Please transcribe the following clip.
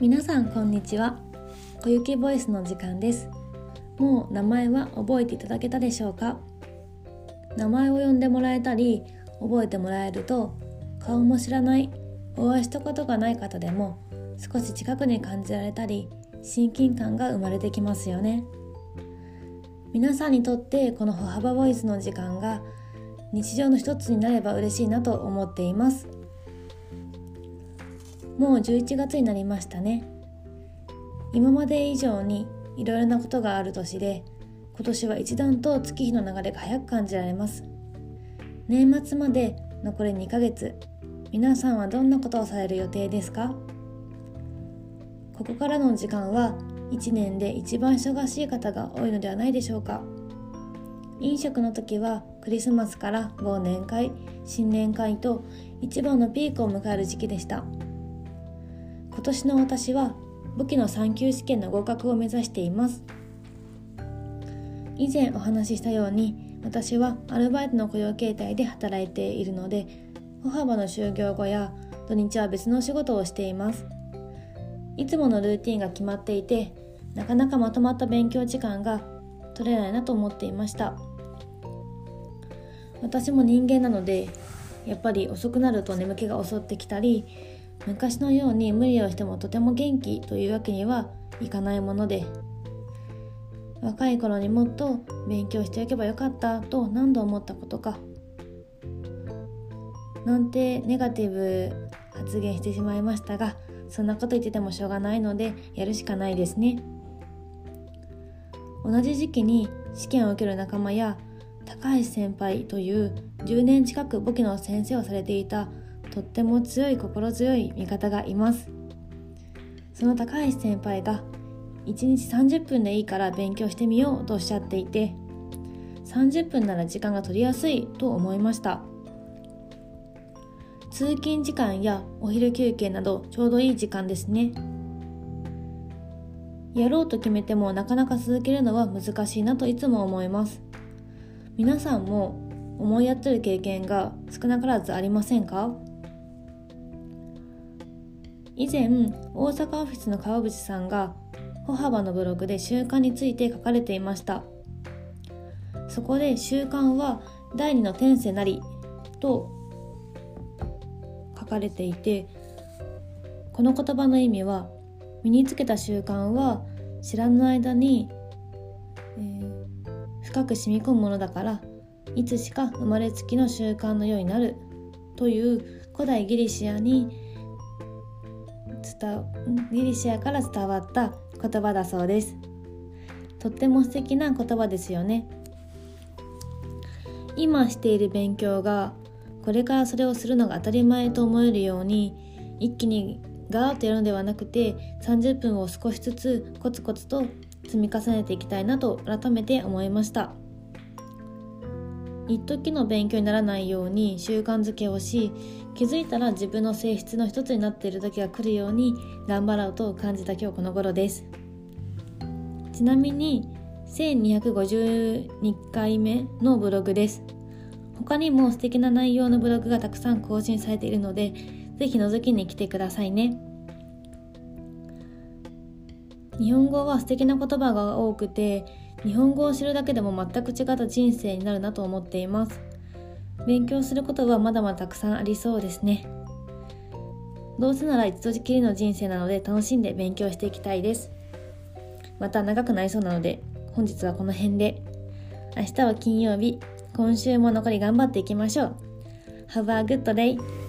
皆さんこんにちは。小雪ボイスの時間です。もう名前は覚えていただけたでしょうか？名前を呼んでもらえたり覚えてもらえると顔も知らないお会いしたことがない方でも少し近くに感じられたり親近感が生まれてきますよね。皆さんにとってこの歩幅ボイスの時間が日常の一つになれば嬉しいなと思っています。もう11月になりましたね。今まで以上にいろいろなことがある年で今年は一段と月日の流れが早く感じられます。年末まで残り2ヶ月皆さんはどんなことをされる予定ですか？ここからの時間は1年で一番忙しい方が多いのではないでしょうか。飲食の時はクリスマスから忘年会新年会と一番のピークを迎える時期でした。今年の私は簿記の3級試験の合格を目指しています。以前お話ししたように私はアルバイトの雇用形態で働いているので歩幅の就業後や土日は別の仕事をしています。いつものルーティンが決まっていてなかなかまとまった勉強時間が取れないなと思っていました。私も人間なのでやっぱり遅くなると眠気が襲ってきたり昔のように無理をしてもとても元気というわけにはいかないもので若い頃にもっと勉強しておけばよかったと何度思ったことか。なんてネガティブ発言してしまいましたがそんなこと言っててもしょうがないのでやるしかないですね。同じ時期に試験を受ける仲間や高橋先輩という10年近く簿記の先生をされていたとっても強い心強い味方がいます。その高橋先輩が1日30分でいいから勉強してみようとおっしゃっていて30分なら時間が取りやすいと思いました。通勤時間やお昼休憩などちょうどいい時間ですね。やろうと決めてもなかなか続けるのは難しいなといつも思います。皆さんも思いやってる経験が少なからずありませんか？以前大阪オフィスの川淵さんが歩幅のブログで習慣について書かれていました。そこで習慣は第二の天性なりと書かれていてこの言葉の意味は身につけた習慣は知らぬ間に、えー、深く染み込むものだからいつしか生まれつきの習慣のようになるという古代ギリシアに伝ギリシアから伝わった言葉だそうです。とっても素敵な言葉ですよね。今している勉強がこれからそれをするのが当たり前と思えるように一気にガーッとやるのではなくて30分を少しずつコツコツと積み重ねていきたいなと改めて思いました。一時の勉強にならないように習慣づけをし気づいたら自分の性質の一つになっている時が来るように頑張ろうと感じた今日この頃です。ちなみに1252回目のブログです。他にも素敵な内容のブログがたくさん更新されているのでぜひ覗きに来てくださいね。日本語は素敵な言葉が多くて日本語を知るだけでも全く違った人生になるなと思っています。勉強することはまだまだたくさんありそうですね。どうせなら一度きりの人生なので楽しんで勉強していきたいです。また長くなりそうなので本日はこの辺で。明日は金曜日。今週も残り頑張っていきましょう。Have a good day!